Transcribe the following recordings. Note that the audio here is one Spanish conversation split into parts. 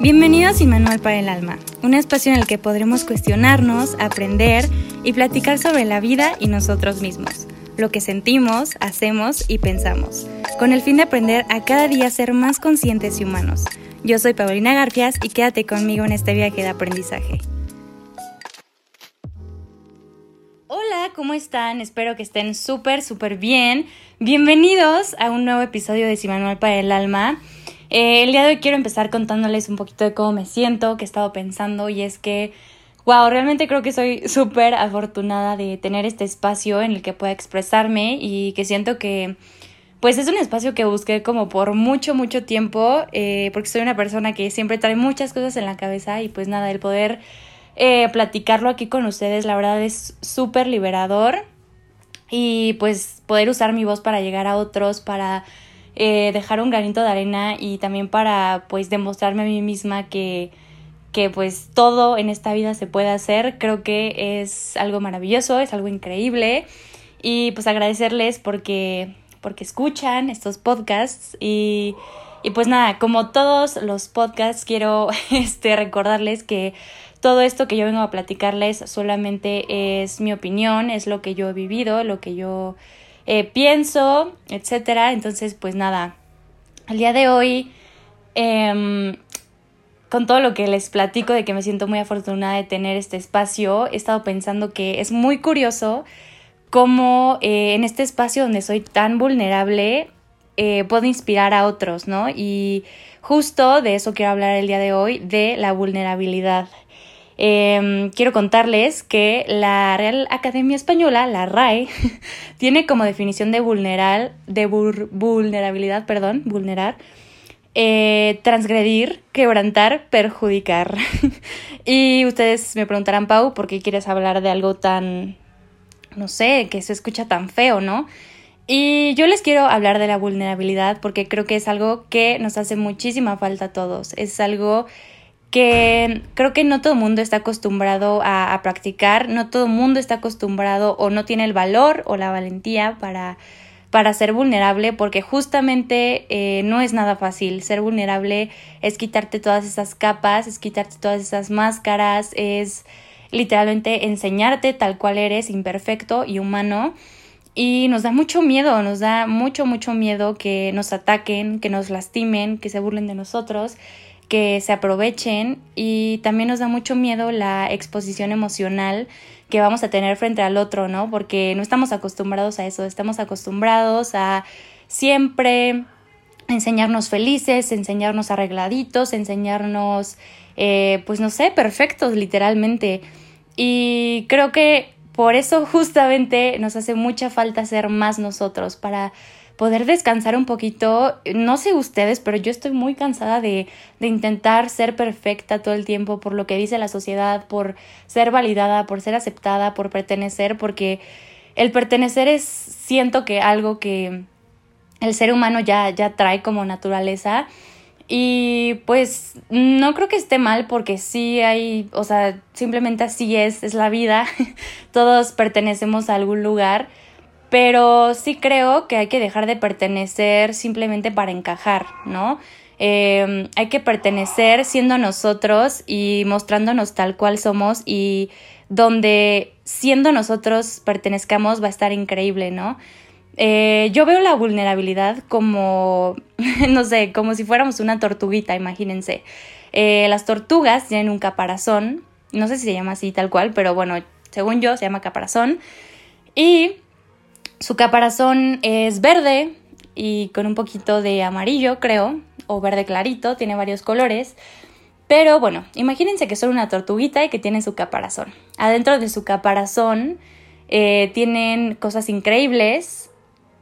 Bienvenidos a Manual para el Alma, un espacio en el que podremos cuestionarnos, aprender y platicar sobre la vida y nosotros mismos, lo que sentimos, hacemos y pensamos, con el fin de aprender a cada día ser más conscientes y humanos. Yo soy Paulina Garfias y quédate conmigo en este viaje de aprendizaje. Hola, ¿cómo están? Espero que estén súper, súper bien. Bienvenidos a un nuevo episodio de Manual para el Alma. Eh, el día de hoy quiero empezar contándoles un poquito de cómo me siento, qué he estado pensando y es que, wow, realmente creo que soy súper afortunada de tener este espacio en el que pueda expresarme y que siento que pues es un espacio que busqué como por mucho, mucho tiempo, eh, porque soy una persona que siempre trae muchas cosas en la cabeza y pues nada, el poder eh, platicarlo aquí con ustedes, la verdad es súper liberador y pues poder usar mi voz para llegar a otros, para eh, dejar un granito de arena y también para pues demostrarme a mí misma que, que pues todo en esta vida se puede hacer, creo que es algo maravilloso, es algo increíble. Y pues agradecerles porque, porque escuchan estos podcasts y, y pues nada, como todos los podcasts quiero este, recordarles que todo esto que yo vengo a platicarles solamente es mi opinión, es lo que yo he vivido, lo que yo eh, pienso, etcétera. Entonces, pues nada, el día de hoy, em, con todo lo que les platico de que me siento muy afortunada de tener este espacio, he estado pensando que es muy curioso cómo eh, en este espacio donde soy tan vulnerable eh, puedo inspirar a otros, ¿no? Y justo de eso quiero hablar el día de hoy, de la vulnerabilidad. Em, quiero contarles que la Real Academia Española, la RAE, tiene como definición de vulnerar, de vulnerabilidad, perdón, vulnerar, eh, transgredir, quebrantar, perjudicar. y ustedes me preguntarán, Pau, ¿por qué quieres hablar de algo tan, no sé, que se escucha tan feo, ¿no? Y yo les quiero hablar de la vulnerabilidad porque creo que es algo que nos hace muchísima falta a todos. Es algo que creo que no todo el mundo está acostumbrado a, practicar, no todo el mundo está acostumbrado o no tiene el valor o la valentía para, para ser vulnerable, porque justamente eh, no es nada fácil. Ser vulnerable es quitarte todas esas capas, es quitarte todas esas máscaras, es literalmente enseñarte tal cual eres, imperfecto y humano. Y nos da mucho miedo, nos da mucho, mucho miedo que nos ataquen, que nos lastimen, que se burlen de nosotros que se aprovechen y también nos da mucho miedo la exposición emocional que vamos a tener frente al otro, ¿no? Porque no estamos acostumbrados a eso, estamos acostumbrados a siempre enseñarnos felices, enseñarnos arregladitos, enseñarnos, eh, pues no sé, perfectos literalmente. Y creo que por eso justamente nos hace mucha falta ser más nosotros para poder descansar un poquito. No sé ustedes, pero yo estoy muy cansada de, de intentar ser perfecta todo el tiempo por lo que dice la sociedad, por ser validada, por ser aceptada, por pertenecer, porque el pertenecer es, siento que algo que el ser humano ya, ya trae como naturaleza. Y pues no creo que esté mal porque sí hay, o sea, simplemente así es, es la vida. Todos pertenecemos a algún lugar pero sí creo que hay que dejar de pertenecer simplemente para encajar, ¿no? Em, hay que pertenecer siendo nosotros y mostrándonos tal cual somos y donde siendo nosotros pertenezcamos va a estar increíble, ¿no? Eh, yo veo la vulnerabilidad como, no sé, como si fuéramos una tortuguita, imagínense. Eh, las tortugas tienen un caparazón, no sé si se llama así tal cual, pero bueno, según yo se llama caparazón. Y su caparazón es verde y con un poquito de amarillo, creo, o verde clarito, tiene varios colores. Pero bueno, imagínense que son una tortuguita y que tienen su caparazón. Adentro de su caparazón eh, tienen cosas increíbles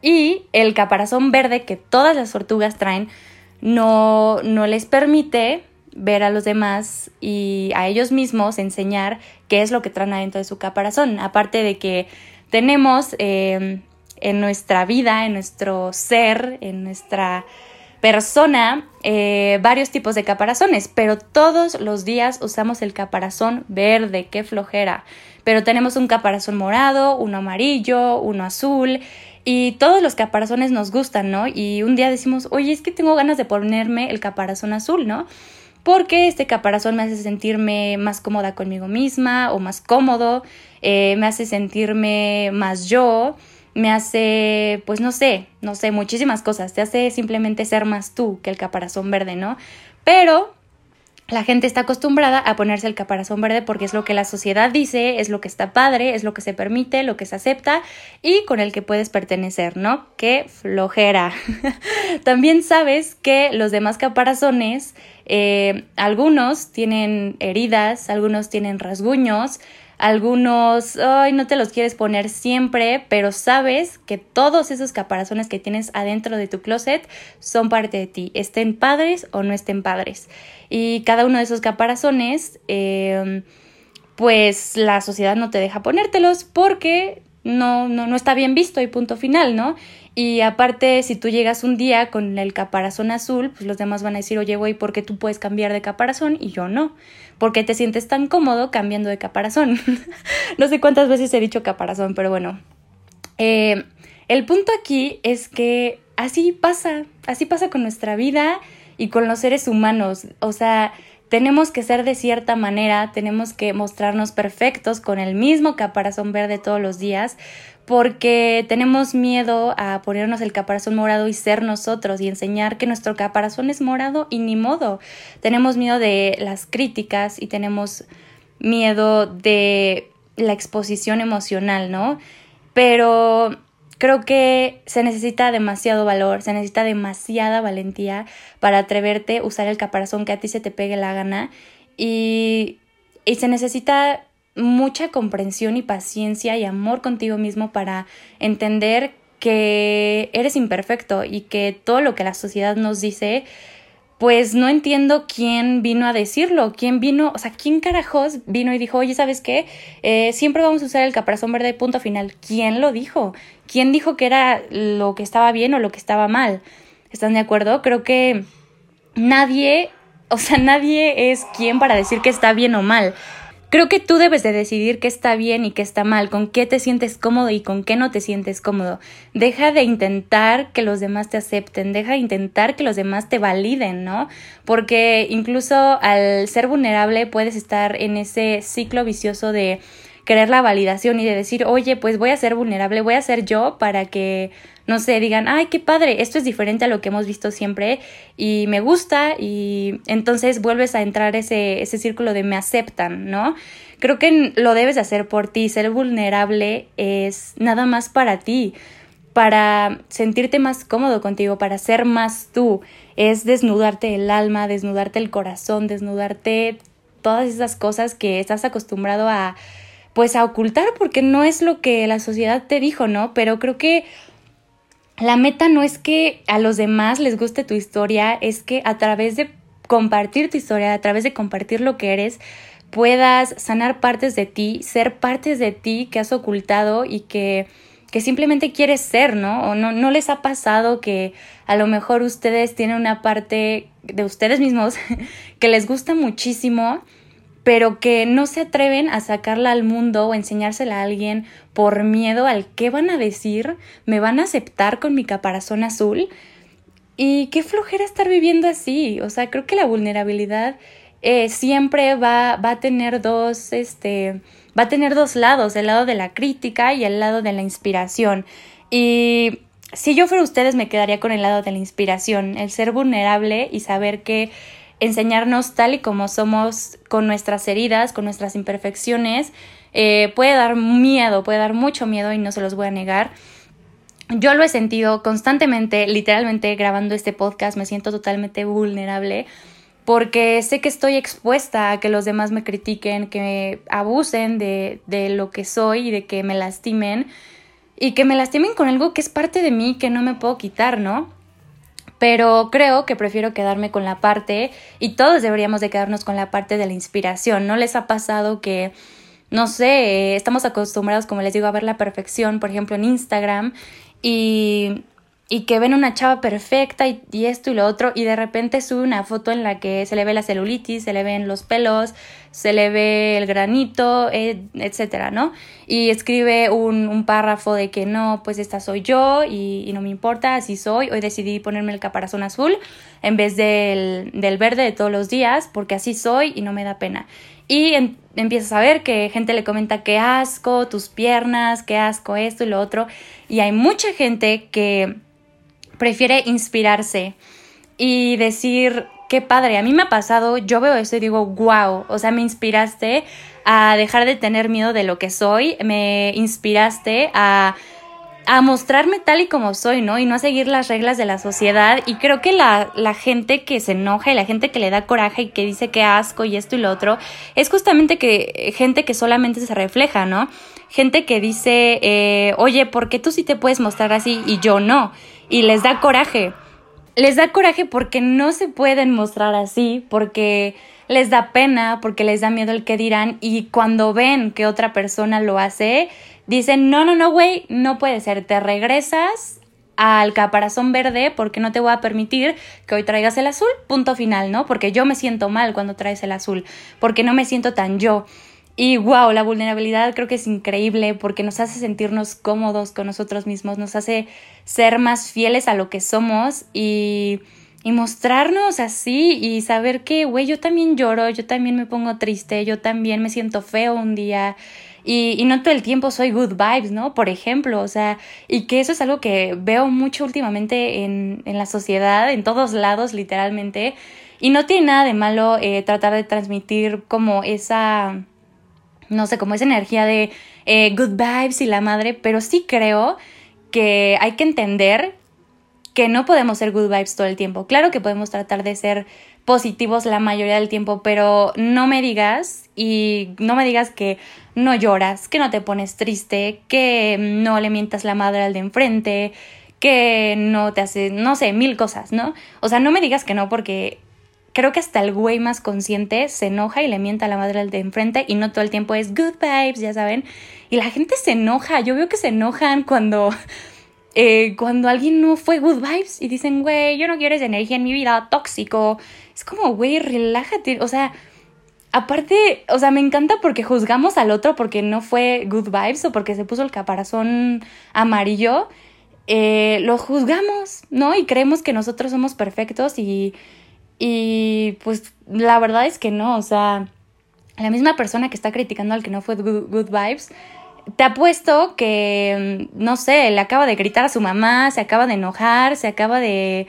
y el caparazón verde que todas las tortugas traen no, no les permite ver a los demás y a ellos mismos enseñar qué es lo que traen adentro de su caparazón. Aparte de que tenemos eh, en nuestra vida, en nuestro ser, en nuestra persona, eh, varios tipos de caparazones, pero todos los días usamos el caparazón verde, qué flojera. Pero tenemos un caparazón morado, uno amarillo, uno azul, y todos los caparazones nos gustan, ¿no? Y un día decimos, oye, es que tengo ganas de ponerme el caparazón azul, ¿no? Porque este caparazón me hace sentirme más cómoda conmigo misma o más cómodo, eh, me hace sentirme más yo, me hace, pues no sé, no sé, muchísimas cosas, te hace simplemente ser más tú que el caparazón verde, ¿no? Pero la gente está acostumbrada a ponerse el caparazón verde porque es lo que la sociedad dice, es lo que está padre, es lo que se permite, lo que se acepta y con el que puedes pertenecer, ¿no? ¡Qué flojera! También sabes que los demás caparazones, eh, algunos tienen heridas, algunos tienen rasguños, algunos, ay, no te los quieres poner siempre, pero sabes que todos esos caparazones que tienes adentro de tu closet son parte de ti, estén padres o no estén padres. Y cada uno de esos caparazones, em, pues la sociedad no te deja ponértelos porque no, no, no está bien visto y punto final, ¿no? Y aparte, si tú llegas un día con el caparazón azul, pues los demás van a decir, oye, güey, ¿por qué tú puedes cambiar de caparazón y yo no? ¿Por qué te sientes tan cómodo cambiando de caparazón? no sé cuántas veces he dicho caparazón, pero bueno. Eh, el punto aquí es que así pasa, así pasa con nuestra vida y con los seres humanos. O sea, tenemos que ser de cierta manera, tenemos que mostrarnos perfectos con el mismo caparazón verde todos los días, porque tenemos miedo a ponernos el caparazón morado y ser nosotros y enseñar que nuestro caparazón es morado y ni modo. Tenemos miedo de las críticas y tenemos miedo de la exposición emocional, ¿no? Pero creo que se necesita demasiado valor, se necesita demasiada valentía para atreverte a usar el caparazón que a ti se te pegue la gana. Y, y se necesita mucha comprensión y paciencia y amor contigo mismo para entender que eres imperfecto y que todo lo que la sociedad nos dice pues no entiendo quién vino a decirlo, quién vino, o sea, quién carajos vino y dijo, oye, ¿sabes qué? Eh, siempre vamos a usar el caparazón verde punto final. ¿Quién lo dijo? ¿Quién dijo que era lo que estaba bien o lo que estaba mal? ¿Están de acuerdo? Creo que nadie, o sea, nadie es quien para decir que está bien o mal. Creo que tú debes de decidir qué está bien y qué está mal, con qué te sientes cómodo y con qué no te sientes cómodo. Deja de intentar que los demás te acepten, deja de intentar que los demás te validen, ¿no? Porque incluso al ser vulnerable puedes estar en ese ciclo vicioso de querer la validación y de decir, oye, pues voy a ser vulnerable, voy a ser yo para que, no sé, digan, ay, qué padre, esto es diferente a lo que hemos visto siempre y me gusta y entonces vuelves a entrar ese, ese círculo de me aceptan, ¿no? Creo que lo debes de hacer por ti, ser vulnerable es nada más para ti para sentirte más cómodo contigo, para ser más tú, es desnudarte el alma, desnudarte el corazón, desnudarte todas esas cosas que estás acostumbrado a pues a ocultar porque no es lo que la sociedad te dijo, ¿no? Pero creo que la meta no es que a los demás les guste tu historia, es que a través de compartir tu historia, a través de compartir lo que eres, puedas sanar partes de ti, ser partes de ti que has ocultado y que, que simplemente quieres ser, ¿no? O no, no les ha pasado que a lo mejor ustedes tienen una parte de ustedes mismos que les gusta muchísimo pero que no se atreven a sacarla al mundo o enseñársela a alguien por miedo al qué van a decir, me van a aceptar con mi caparazón azul. Y qué flojera estar viviendo así. O sea, creo que la vulnerabilidad eh, siempre va, va a tener dos, este, va a tener dos lados, el lado de la crítica y el lado de la inspiración. Y si yo fuera ustedes, me quedaría con el lado de la inspiración, el ser vulnerable y saber que enseñarnos tal y como somos con nuestras heridas, con nuestras imperfecciones, eh, puede dar miedo, puede dar mucho miedo y no se los voy a negar. Yo lo he sentido constantemente, literalmente grabando este podcast, me siento totalmente vulnerable porque sé que estoy expuesta a que los demás me critiquen, que me abusen de, de lo que soy y de que me lastimen y que me lastimen con algo que es parte de mí que no me puedo quitar, ¿no? Pero creo que prefiero quedarme con la parte y todos deberíamos de quedarnos con la parte de la inspiración. ¿No les ha pasado que no sé, estamos acostumbrados, como les digo, a ver la perfección, por ejemplo, en Instagram y y que ven una chava perfecta y, esto y lo otro y de repente sube una foto en la que se le ve la celulitis, se le ven los pelos, se le ve el granito, eh, etcétera, ¿no? Y escribe un, un, párrafo de que no, pues esta soy yo y, no me importa, así soy, hoy decidí ponerme el caparazón azul en vez del, del verde de todos los días porque así soy y no me da pena. Y empiezas a ver que gente le comenta qué asco, tus piernas, qué asco esto y lo otro. Y hay mucha gente que prefiere inspirarse y decir, qué padre, a mí me ha pasado, yo veo eso y digo, wow, o sea, me inspiraste a dejar de tener miedo de lo que soy, me inspiraste a, a mostrarme tal y como soy, ¿no? Y no a seguir las reglas de la sociedad. Y creo que la, la gente que se enoja y la gente que le da coraje y que dice que asco y esto y lo otro, es justamente que gente que solamente se refleja, ¿no? Gente que dice, eh, oye, ¿por qué tú sí te puedes mostrar así y yo no? Y les da coraje. Les da coraje porque no se pueden mostrar así, porque les da pena, porque les da miedo el que dirán y cuando ven que otra persona lo hace, dicen, no, no, no, güey, no puede ser, te regresas al caparazón verde porque no te voy a permitir que hoy traigas el azul, punto final, ¿no? Porque yo me siento mal cuando traes el azul, porque no me siento tan yo. Y wow, la vulnerabilidad creo que es increíble porque nos hace sentirnos cómodos con nosotros mismos, nos hace ser más fieles a lo que somos y, y mostrarnos así y saber que, güey, yo también lloro, yo también me pongo triste, yo también me siento feo un día. Y, y, no todo el tiempo soy good vibes, ¿no? Por ejemplo, o sea, y que eso es algo que veo mucho últimamente en, en la sociedad, en todos lados, literalmente. Y no tiene nada de malo eh, tratar de transmitir como esa no sé, como esa energía de eh, good vibes y la madre, pero sí creo que hay que entender que no podemos ser good vibes todo el tiempo. Claro que podemos tratar de ser positivos la mayoría del tiempo, pero no me digas y no me digas que no lloras, que no te pones triste, que no le mientas la madre al de enfrente, que no te hace, no sé, mil cosas, ¿no? O sea, no me digas que no porque creo que hasta el güey más consciente se enoja y le mienta a la madre de enfrente y no todo el tiempo es good vibes, ya saben. Y la gente se enoja, yo veo que se enojan cuando, eh, cuando alguien no fue good vibes y dicen, güey, yo no quiero esa energía en mi vida, tóxico. Es como, güey, relájate, o sea... Aparte, o sea, me encanta porque juzgamos al otro porque no fue good vibes o porque se puso el caparazón amarillo. Eh, lo juzgamos, ¿no? Y creemos que nosotros somos perfectos y y pues la verdad es que no, o sea, la misma persona que está criticando al que no fue good, vibes, te apuesto que, mm, no sé, le acaba de gritar a su mamá, se acaba de enojar, se acaba de,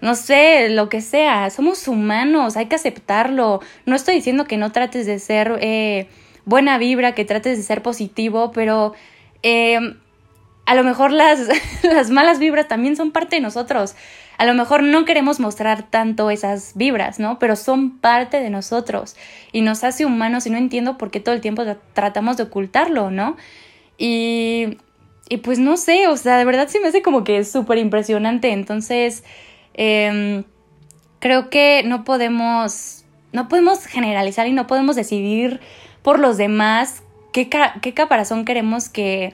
no sé, lo que sea. Somos humanos, hay que aceptarlo. No estoy diciendo que no trates de ser eh, buena vibra, que trates de ser positivo, pero eh, a lo mejor las, las malas vibras también son parte de nosotros. A lo mejor no queremos mostrar tanto esas vibras, ¿no? Pero son parte de nosotros y nos hace humanos y no entiendo por qué todo el tiempo tratamos de ocultarlo, ¿no? Y, y pues no sé, o sea, de verdad sí me hace como que súper impresionante. Entonces, em, creo que no podemos, no podemos generalizar y no podemos decidir por los demás qué, qué caparazón queremos que,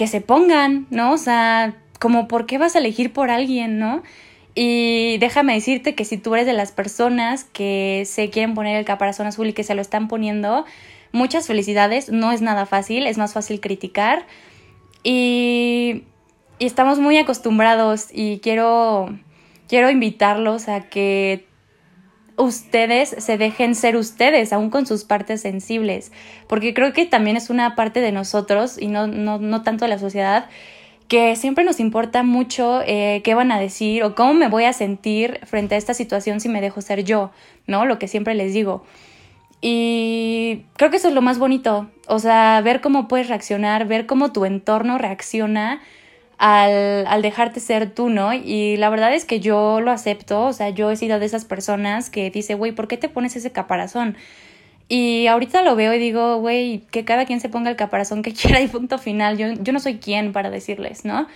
que se pongan, ¿no? O sea, como por qué vas a elegir por alguien, ¿no? Y déjame decirte que si tú eres de las personas que se quieren poner el caparazón azul y que se lo están poniendo, muchas felicidades, no es nada fácil, es más fácil criticar y, y estamos muy acostumbrados y quiero, quiero invitarlos a que ustedes se dejen ser ustedes, aún con sus partes sensibles, porque creo que también es una parte de nosotros y no, no, no tanto de la sociedad que siempre nos importa mucho eh, qué van a decir o cómo me voy a sentir frente a esta situación si me dejo ser yo, ¿no? Lo que siempre les digo. Y creo que eso es lo más bonito, o sea, ver cómo puedes reaccionar, ver cómo tu entorno reacciona al, al dejarte ser tú, ¿no? Y la verdad es que yo lo acepto, o sea, yo he sido de esas personas que dice, güey, ¿por qué te pones ese caparazón? Y ahorita lo veo y digo, güey, que cada quien se ponga el caparazón que quiera y punto final. Yo, yo no soy quien para decirles, ¿no?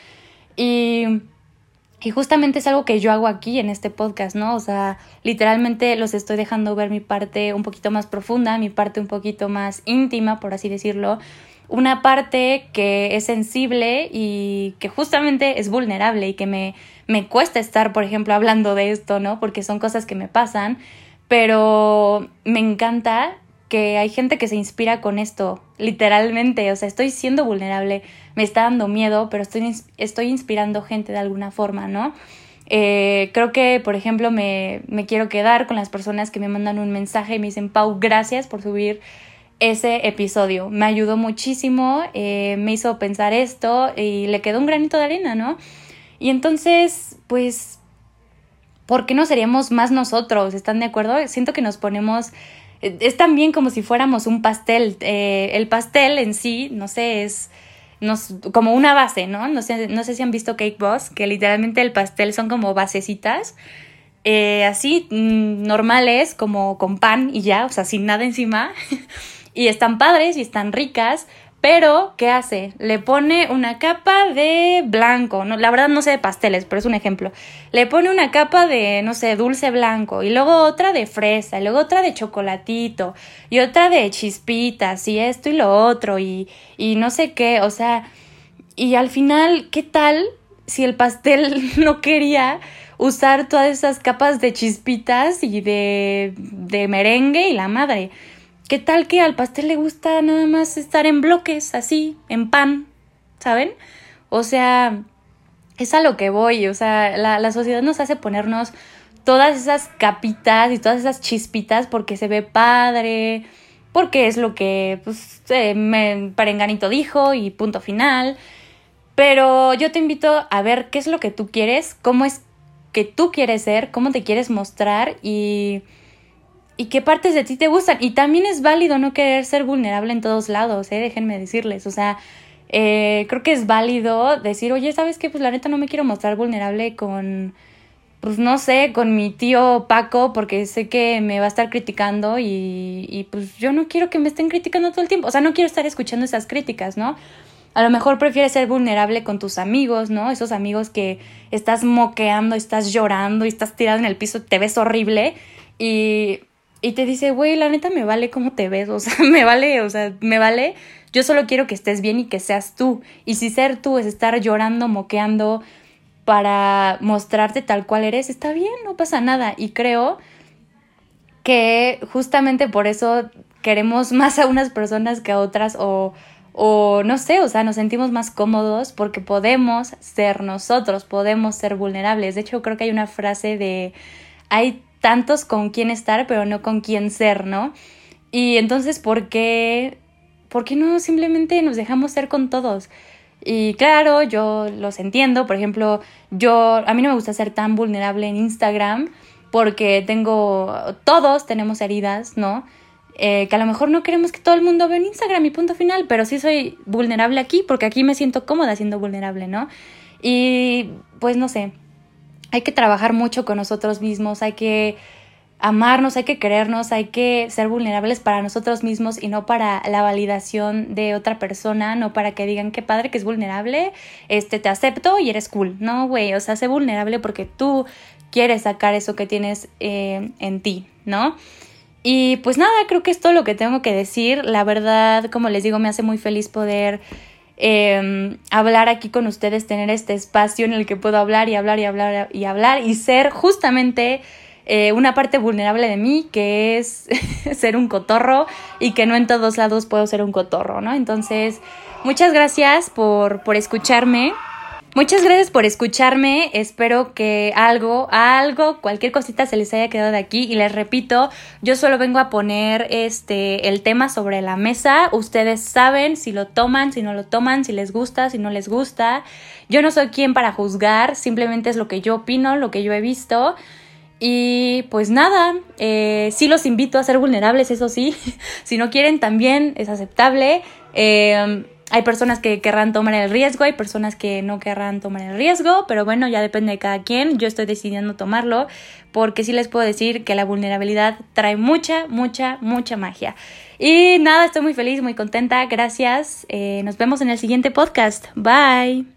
Y, y justamente es algo que yo hago aquí en este podcast, ¿no? O sea, literalmente los estoy dejando ver mi parte un poquito más profunda, mi parte un poquito más íntima, por así decirlo. Una parte que es sensible y que justamente es vulnerable y que me, me cuesta estar, por ejemplo, hablando de esto, ¿no? Porque son cosas que me pasan, pero me encanta que hay gente que se inspira con esto, literalmente, o sea, estoy siendo vulnerable, me está dando miedo, pero estoy, estoy inspirando gente de alguna forma, ¿no? Eh, creo que, por ejemplo, me, me quiero quedar con las personas que me mandan un mensaje y me dicen, Pau, gracias por subir ese episodio. Me ayudó muchísimo, eh, me hizo pensar esto y le quedó un granito de arena, ¿no? Y entonces, pues, ¿por qué no seríamos más nosotros? ¿Están de acuerdo? Siento que nos ponemos... Eh, es también como si fuéramos un pastel. Eh, el pastel en sí, no sé, es nos, como una base, ¿no? No sé, no sé si han visto Cake Boss, que literalmente el pastel son como basecitas. así mm, normales, como con pan y ya, o sea, sin nada encima. y están padres y están ricas, pero, ¿qué hace? Le pone una capa de blanco, no, la verdad no sé de pasteles, pero es un ejemplo. Le pone una capa de, no sé, dulce blanco, y luego otra de fresa, y luego otra de chocolatito, y otra de chispitas, y esto y lo otro, y, y no sé qué, o sea, y al final, ¿qué tal si el pastel no quería usar todas esas capas de chispitas y de, de merengue y la madre? ¿Qué tal que al pastel le gusta nada más estar en bloques, así, en pan? ¿Saben? O sea, es a lo que voy. O sea, la, sociedad nos hace ponernos todas esas capitas y todas esas chispitas porque se ve padre, porque es lo que, pues, eh, me, Parenganito dijo y punto final. Pero yo te invito a ver qué es lo que tú quieres, cómo es que tú quieres ser, cómo te quieres mostrar y y qué partes de ti te gustan. Y también es válido no querer ser vulnerable en todos lados, ¿eh? déjenme decirles. O sea, eh, creo que es válido decir, oye, ¿sabes qué? Pues la neta no me quiero mostrar vulnerable con, pues no sé, con mi tío Paco, porque sé que me va a estar criticando y, y pues yo no quiero que me estén criticando todo el tiempo. O sea, no quiero estar escuchando esas críticas, ¿no? A lo mejor prefieres ser vulnerable con tus amigos, ¿no? Esos amigos que estás moqueando, estás llorando y estás tirado en el piso, te ves horrible y y te dice, güey, la neta me vale cómo te ves, o sea, me vale, o sea, me vale, yo solo quiero que estés bien y que seas tú. Y si ser tú es estar llorando, moqueando para mostrarte tal cual eres, está bien, no pasa nada. Y creo que justamente por eso queremos más a unas personas que a otras o, o no sé, o sea, nos sentimos más cómodos porque podemos ser nosotros, podemos ser vulnerables. De hecho, creo que hay una frase de hay tantos con quién estar, pero no con quién ser, ¿no? Y entonces, ¿por qué, ¿por qué no simplemente nos dejamos ser con todos? Y claro, yo los entiendo, por ejemplo, yo, a mí no me gusta ser tan vulnerable en Instagram porque tengo, todos tenemos heridas, ¿no? Eh, que a lo mejor no queremos que todo el mundo vea en Instagram y punto final, pero sí soy vulnerable aquí porque aquí me siento cómoda siendo vulnerable, ¿no? Y pues no sé, hay que trabajar mucho con nosotros mismos, hay que amarnos, hay que querernos, hay que ser vulnerables para nosotros mismos y no para la validación de otra persona, no para que digan qué padre que es vulnerable, este te acepto y eres cool. No, güey, o sea, sé vulnerable porque tú quieres sacar eso que tienes eh, en ti, ¿no? Y pues nada, creo que es todo lo que tengo que decir. La verdad, como les digo, me hace muy feliz poder Em, hablar aquí con ustedes, tener este espacio en el que puedo hablar y hablar y hablar y hablar y ser justamente eh, una parte vulnerable de mí, que es ser un cotorro y que no en todos lados puedo ser un cotorro, ¿no? Entonces, muchas gracias por, por escucharme. Muchas gracias por escucharme. Espero que algo, algo, cualquier cosita se les haya quedado de aquí. Y les repito, yo solo vengo a poner este el tema sobre la mesa. Ustedes saben si lo toman, si no lo toman, si les gusta, si no les gusta. Yo no soy quien para juzgar, simplemente es lo que yo opino, lo que yo he visto. Y pues nada, eh, sí los invito a ser vulnerables, eso sí. si no quieren, también es aceptable. Eh, hay personas que querrán tomar el riesgo, hay personas que no querrán tomar el riesgo, pero bueno, ya depende de cada quien. Yo estoy decidiendo tomarlo porque sí les puedo decir que la vulnerabilidad trae mucha, mucha, mucha magia. Y nada, estoy muy feliz, muy contenta. Gracias. Eh, nos vemos en el siguiente podcast. Bye.